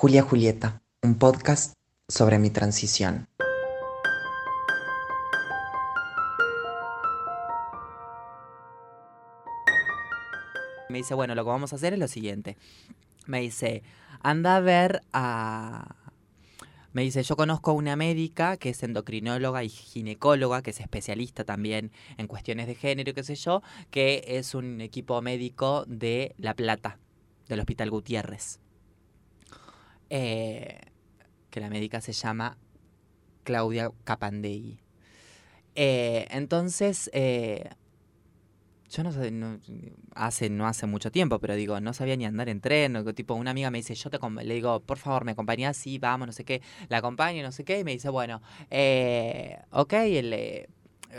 Julia Julieta, un podcast sobre mi transición. Me dice, bueno, lo que vamos a hacer es lo siguiente. Me dice, anda a ver a... Me dice, yo conozco a una médica que es endocrinóloga y ginecóloga, que es especialista también en cuestiones de género, qué sé yo, que es un equipo médico de La Plata, del Hospital Gutiérrez. Eh, que la médica se llama Claudia Capandegui. Eh, entonces, eh, yo no sé, no, hace, no hace mucho tiempo, pero digo, no sabía ni andar en tren. o tipo, una amiga me dice, yo te le digo, por favor, me acompañás, sí, vamos, no sé qué. La acompaño, no sé qué, y me dice, bueno, ok,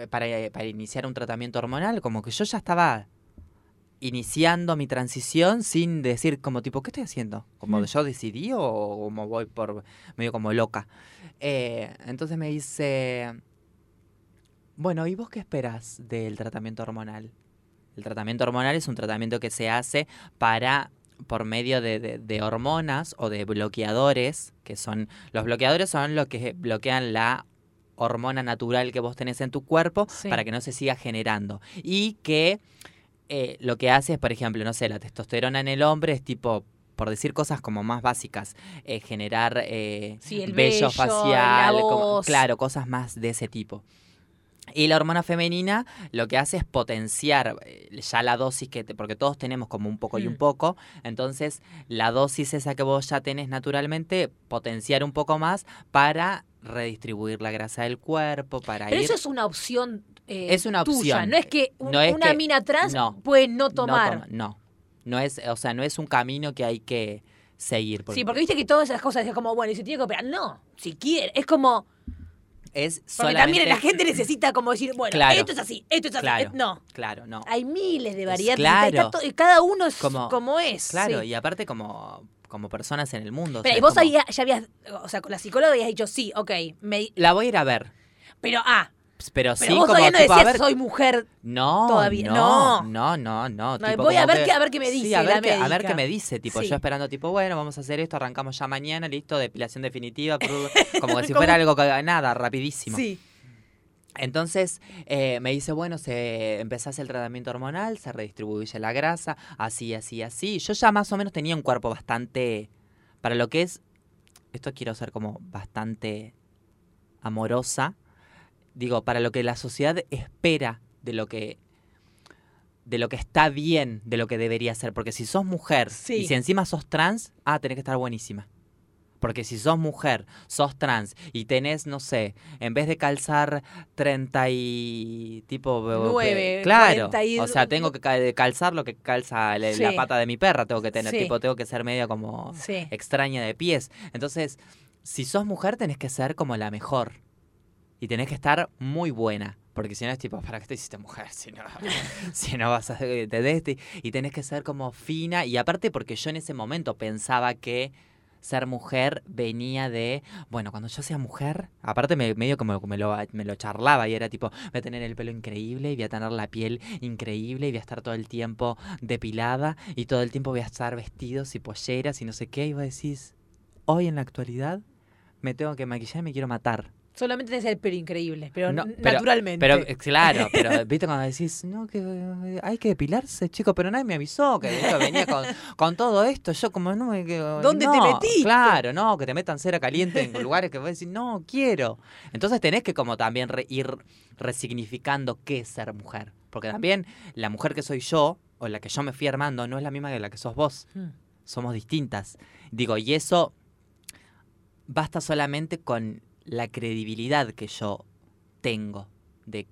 para, para iniciar un tratamiento hormonal, como que yo ya estaba iniciando mi transición sin decir como tipo, ¿qué estoy haciendo? ¿Como yo decidí o como voy por medio como loca? Eh, entonces me dice, bueno, ¿y vos qué esperas del tratamiento hormonal? El tratamiento hormonal es un tratamiento que se hace para por medio de, de- de hormonas o de bloqueadores, que son, los bloqueadores son los que bloquean la hormona natural que vos tenés en tu cuerpo Sí. para que no se siga generando. Y que eh, lo que hace es, por ejemplo, no sé, la testosterona en el hombre es tipo, por decir cosas como más básicas, eh, generar eh, Sí, el vello facial, como- claro, cosas más de ese tipo. Y la hormona femenina lo que hace es potenciar eh, ya la dosis que te, porque todos tenemos como un poco y un Mm. poco, entonces la dosis esa que vos ya tenés naturalmente, potenciar un poco más para redistribuir la grasa del cuerpo, para Pero ir... eso es una opción eh, Es una tuya. opción. No es que un- No es una que- mina trans no. puede no tomar. toma- No, no, es, o sea, no es un camino que hay que seguir. Sí, porque viste que todas esas cosas es como, bueno, y se tiene que operar. No, si quiere. Es como. es Porque solamente... también la gente necesita como decir, bueno, Claro. esto es así, esto es así. Claro. eh, No. Claro, no. Hay miles de variantes. claro. y cada uno es como, Como- es. Claro, sí. y aparte como, como personas en el mundo. o Pero sea, y es vos como- ahí ya, ya habías, o sea, con la psicóloga habías dicho, sí, ok. me- La voy a ir a ver. pero, ah, Pero, pero sí, vos como todavía no tipo, a decías, ver... soy mujer. No, todavía- no, no. no, no, no. No, tipo, voy a ver qué- a ver qué me Sí, dice a ver, la qué, a ver médica. qué me dice. Tipo, Sí. yo esperando, tipo, bueno, vamos a hacer esto, arrancamos ya mañana, listo, depilación definitiva, como que si fuera algo que nada, rapidísimo. Sí. Entonces eh, me dice, bueno, se empezás el tratamiento hormonal, se redistribuye la grasa, así, así, así. Yo ya más o menos tenía un cuerpo bastante, para lo que es, esto quiero ser como bastante amorosa, digo, para lo que la sociedad espera de lo que de lo que está bien, de lo que debería ser, porque si sos mujer Sí. y si encima sos trans, ah, tenés que estar buenísima. Porque si sos mujer, sos trans y tenés, no sé, en vez de calzar 30 y tipo... be- be- Nueve, claro. 40 y- O sea, tengo que ca- calzar lo que calza la, pata de mi perra, tengo que tener, Sí. tipo, tengo que ser medio como extraña de pies. Entonces, si sos mujer, tenés que ser como la mejor. Y tenés que estar muy buena. Porque si no es tipo, ¿para qué te hiciste mujer? Si no, si no vas a te des- Y tenés que ser como fina. Y aparte, porque yo en ese momento pensaba que ser mujer venía de. Bueno, cuando yo sea mujer. Aparte, me, medio como me lo, me lo charlaba. Y era tipo, voy a tener el pelo increíble. Y voy a tener la piel increíble. Y voy a estar todo el tiempo depilada. Y todo el tiempo voy a estar vestidos y polleras y no sé qué. Y vos decís, hoy en la actualidad me tengo que maquillar y me quiero matar. Solamente tenés el pelo increíble, pero, No, pero- naturalmente. Pero, eh, claro, pero viste cuando decís, no, que eh, hay que depilarse, chico, pero nadie me avisó que venía con, con todo esto. Yo, como no me. que- ¿Dónde te metiste? Claro, no, que te metan cera caliente en lugares que vos decís, no, quiero. Entonces tenés que, como también re- ir resignificando qué es ser mujer. Porque también la mujer que soy yo, o la que yo me fui armando, no es la misma que la que sos vos Mm. somos distintas. Digo, y eso basta solamente con la credibilidad que yo tengo de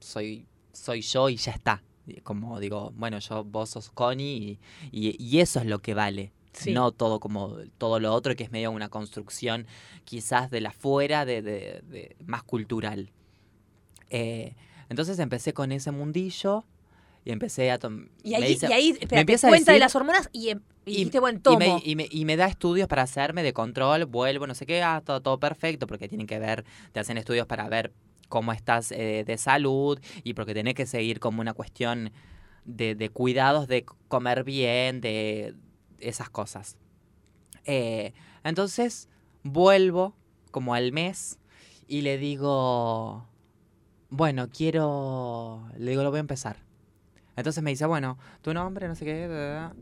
soy, soy yo y ya está. Como digo, bueno, yo, vos sos Connie y, y- y eso es lo que vale. Sí. No todo como todo lo otro que es medio una construcción quizás de la fuera, de, de- de- más cultural. Eh, entonces empecé con ese mundillo y empecé a tomar... Y ahí, y ahí espérate, empieza a cuenta de decir- las hormonas y, em- y y- dijiste, bueno, tomo. me, y, me, y me da estudios para hacerme de control, vuelvo, no sé qué, ah, todo, todo perfecto, porque tienen que ver, te hacen estudios para ver cómo estás eh, de salud y porque tenés que seguir como una cuestión de, de cuidados de comer bien, de esas cosas. Eh, entonces vuelvo como al mes y le digo, bueno, quiero, le digo, lo voy a empezar. Entonces me dice, bueno, tu nombre, no sé qué, da, da, da.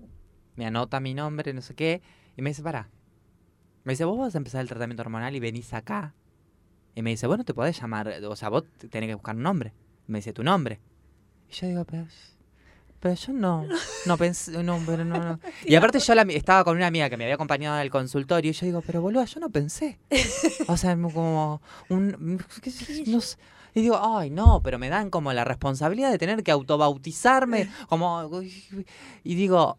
me anota mi nombre, no sé qué, y me dice, para. Me dice, vos vas a empezar el tratamiento hormonal y venís acá. Y me dice, bueno, te podés llamar, o sea, vos tenés que buscar un nombre. Me dice, tu nombre. Y yo digo, pero, pero yo no, no pensé, no, pero no, no. Y aparte yo la estaba con una amiga que me había acompañado al consultorio y yo digo, pero boludo, yo no pensé. O sea, como un, no sé. Y digo, ay, no, pero me dan como la responsabilidad de tener que autobautizarme, como, y digo,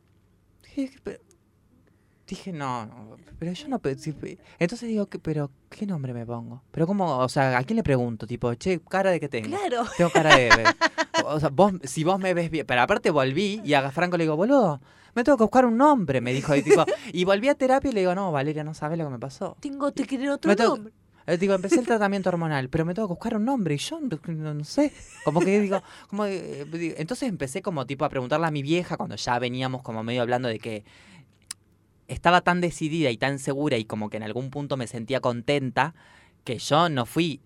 dije, no, pero yo no. Entonces digo, "¿Qué- pero, ¿qué nombre me pongo? Pero como, o sea, ¿a quién le pregunto? Tipo, che, cara de que tengo. Claro. Tengo cara de... de- o sea, vos, si vos me ves bien... Pero aparte volví y a Franco le digo, boludo, me tengo que buscar un nombre, me dijo. Y, tipo, y volví a terapia y le digo, no, Valeria, no sabes lo que me pasó. Tengo que querer otro Me nombre. Digo, empecé el tratamiento hormonal, pero me tengo que buscar un nombre y yo no, no- sé. Como que digo, como, eh, entonces empecé como tipo a preguntarle a mi vieja cuando ya veníamos como medio hablando de que estaba tan decidida y tan segura y como que en algún punto me sentía contenta que yo no fui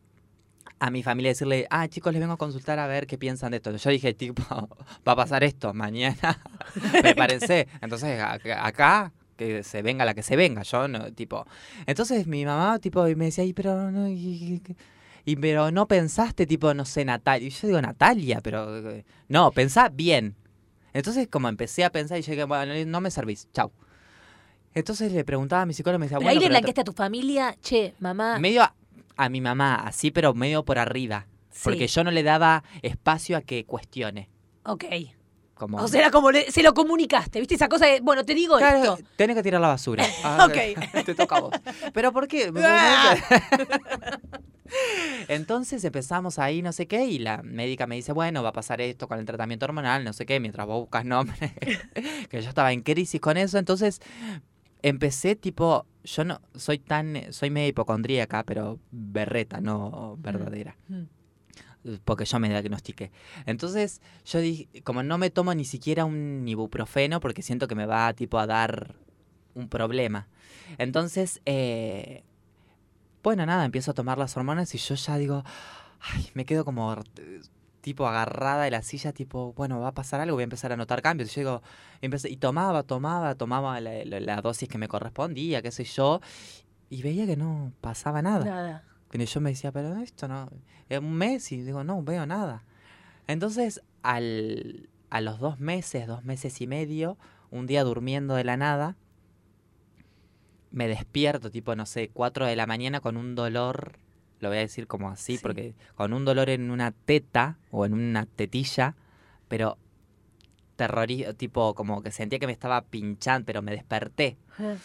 a mi familia a decirle, ah, chicos, les vengo a consultar a ver qué piensan de esto. Yo dije, tipo, va a pasar esto mañana, prepárense. Entonces, acá, que se venga la que se venga, yo no, tipo. Entonces mi mamá, tipo, y me decía, y pero no, y, y- y- pero no pensaste, tipo, no sé, Natalia. Y yo digo, Natalia, pero eh, no, pensá bien. Entonces, como empecé a pensar y dije, bueno, no me servís, chau. Entonces le preguntaba a mi psicólogo me decía, Pero bueno, ahí le blanqueaste a tu familia, che, mamá. medio a, a mi mamá, así, pero medio por arriba. Porque sí, yo no le daba espacio a que cuestione. Ok. Como, O sea, era como le- se lo comunicaste, ¿viste? Esa cosa de, bueno, te digo Claro, esto. tenés que tirar la basura. Ah, Ok. Te toca a vos. ¿Pero por qué? Entonces empezamos ahí, no sé qué, y la médica me dice, bueno, va a pasar esto con el tratamiento hormonal, no sé qué, mientras vos buscas nombre. que yo estaba en crisis con eso. Entonces empecé tipo, yo no soy tan, soy medio hipocondríaca, pero berreta, no verdadera Mm. Porque yo me diagnostiqué. Entonces, yo dije, como no me tomo ni siquiera un ibuprofeno porque siento que me va tipo a dar un problema. Entonces, eh, bueno, nada, empiezo a tomar las hormonas y yo ya digo, ay, me quedo como tipo agarrada de la silla, tipo, bueno, va a pasar algo, voy a empezar a notar cambios. Y yo digo, empecé, y tomaba, tomaba, tomaba la, la- la dosis que me correspondía, qué sé yo, y veía que no pasaba nada. Nada. Y yo me decía, pero esto no. Es un mes y digo, no veo nada. Entonces, al, a los dos meses, dos meses y medio, un día durmiendo de la nada, me despierto, tipo, no sé, cuatro de la mañana con un dolor, lo voy a decir como así, Sí. porque con un dolor en una teta o en una tetilla, pero terrorismo, tipo, como que sentía que me estaba pinchando, pero me desperté Ah.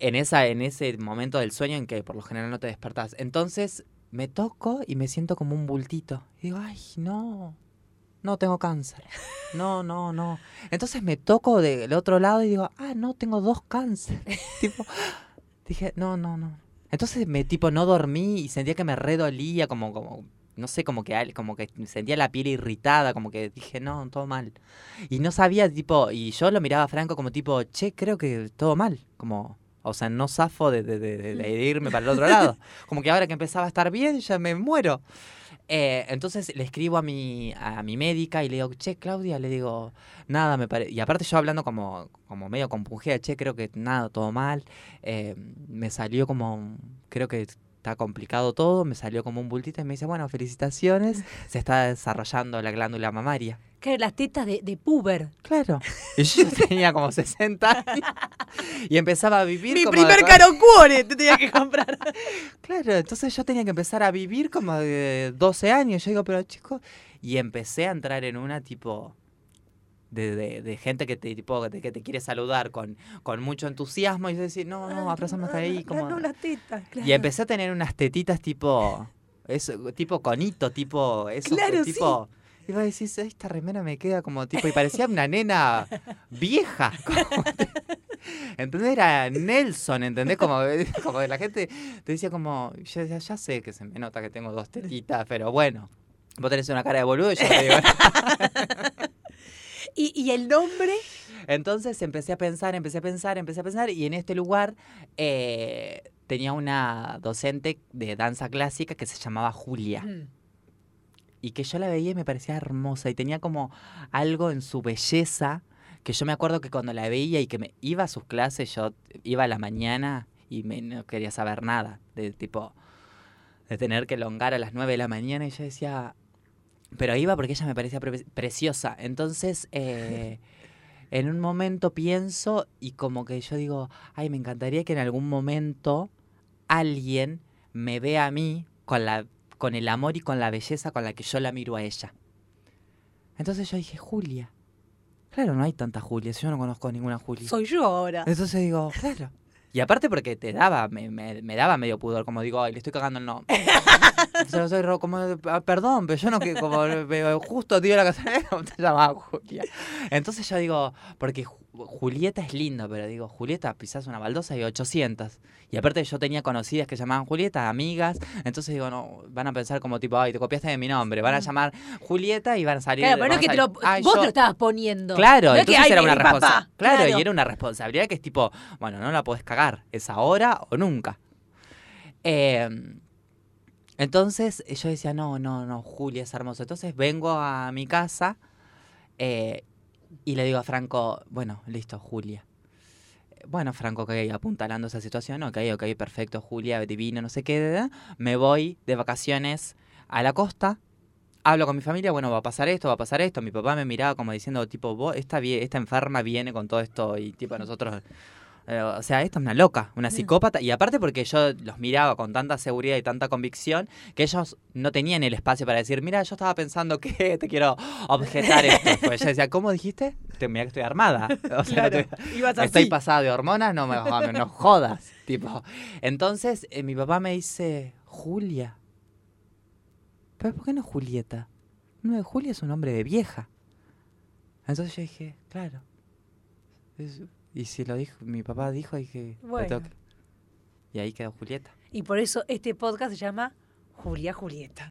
En, esa, en ese momento del sueño en que por lo general no te despertás. Entonces me toco y me siento como un bultito. Y digo, ay, no, no tengo cáncer. No, no, no. Entonces me toco del otro lado y digo, ah, no, tengo dos cánceres. tipo, dije, no, no, no. Entonces me tipo no dormí y sentía que me redolía, como, como, no sé, como que, como que sentía la piel irritada, como que dije, no, todo mal. Y no sabía, tipo, y yo lo miraba a Franco como tipo, che, creo que todo mal. Como, o sea, no zafo de, de- de- de- de irme para el otro lado. Como que ahora que empezaba a estar bien, ya me muero. Eh, entonces le escribo a mi, a mi médica y le digo, che, Claudia, le digo, nada, me parece. Y aparte yo hablando como, como medio compungida, che, creo que nada, todo mal. Eh, me salió como, creo que está complicado todo, me salió como un bultito y me dice, bueno, felicitaciones, se está desarrollando la glándula mamaria. Claro, las tetas de, de puber. Claro. Y yo tenía como 60 años y empezaba a vivir Mi como primer de- carocuore te tenía que comprar. Claro, entonces yo tenía que empezar a vivir como de 12 años. Yo digo, pero chicos, y empecé a entrar en una tipo de, de- de gente que te tipo que te, que te quiere saludar con, con mucho entusiasmo y yo decía, no, no, abrázame hasta ahí. Como... No, las tetas, claro. Y empecé a tener unas tetitas tipo, eso, tipo conito, tipo, eso, Claro, tipo. Y vos decís, esta remera me queda como tipo, y parecía una nena vieja. como- ¿Entendés? Era Nelson, ¿entendés? Como, como la gente te decía como, ya, ya, ya sé que se me nota que tengo dos tetitas, pero bueno, vos tenés una cara de boludo y yo te digo, ¿Y, y el nombre? Entonces empecé a pensar, empecé a pensar, empecé a pensar y en este lugar eh, tenía una docente de danza clásica que se llamaba Julia Mm. y que yo la veía y me parecía hermosa y tenía como algo en su belleza que yo me acuerdo que cuando la veía y que me iba a sus clases, yo iba a la mañana y me, no quería saber nada, de tipo, de tener que elongar a las 9 de la mañana y yo decía, pero iba porque ella me parecía pre- preciosa. Entonces, eh, en un momento pienso y como que yo digo, ay, me encantaría que en algún momento alguien me vea a mí con, la, con el amor y con la belleza con la que yo la miro a ella. Entonces yo dije, Julia. Claro, no hay tanta Julia, yo no conozco ninguna Julia. Soy yo ahora. Entonces digo, claro. Y aparte porque te daba, me, me- me daba medio pudor, como digo, ay, le estoy cagando el nombre. Entonces soy ro- como, "Ah, perdón, pero yo no que como justo tío la casa como te llamaba Julia. Entonces yo digo, porque Ju- Julieta es lindo, pero digo, Julieta pisás una baldosa y 800. Y aparte yo tenía conocidas que llamaban Julieta, amigas, entonces digo, no, van a pensar como tipo, ay, te copiaste de mi nombre, van a llamar Julieta y van a salir. Mm. Claro, pero no es que te lo, salir, "Ay, vos yo- te lo estabas poniendo. Claro, No es que, entonces "Ay, era una mi papá". responsabilidad. Claro, Claro. y era una responsabilidad que es tipo, bueno, no la podés cagar, es ahora o nunca. Eh, entonces eh, yo decía, no, no, no, Julia es hermoso. Entonces vengo a mi casa eh, y le digo a Franco, bueno, listo, Julia. Eh, Bueno, Franco, ok, apuntalando esa situación, ok, ok, perfecto, Julia, divino, no sé qué. Me voy de vacaciones a la costa, hablo con mi familia, bueno, va a pasar esto, va a pasar esto. Mi papá me miraba como diciendo, tipo, vos, esta, esta enferma viene con todo esto y tipo nosotros... eh, o sea, esta es una loca, una psicópata. Y aparte porque yo los miraba con tanta seguridad y tanta convicción que ellos no tenían el espacio para decir, mira, yo estaba pensando que te quiero objetar esto. Porque ella decía, ¿cómo dijiste? Te, mira que estoy armada. O sea, no Claro, te- Estoy pasada de hormonas, no me no, jodas. Tipo. Entonces, eh, mi papá me dice, Julia. ¿Pero por qué no Julieta? No, Julia es un nombre de vieja. Entonces yo dije, claro. Es- y si lo dijo, mi papá dijo, dije, Bueno. que- Y ahí quedó Julieta. Y por eso este podcast se llama Julia Julieta.